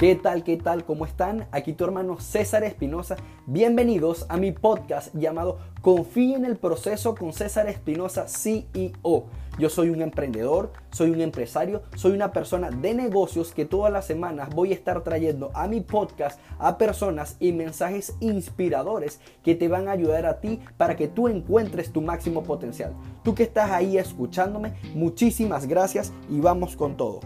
¿Qué tal? ¿Qué tal? ¿Cómo están? Aquí tu hermano César Espinosa. Bienvenidos a mi podcast llamado Confía en el proceso con César Espinosa, CEO. Yo soy un emprendedor, soy un empresario, soy una persona de negocios que todas las semanas voy a estar trayendo a mi podcast a personas y mensajes inspiradores que te van a ayudar a ti para que tú encuentres tu máximo potencial. Tú que estás ahí escuchándome, muchísimas gracias y vamos con todo.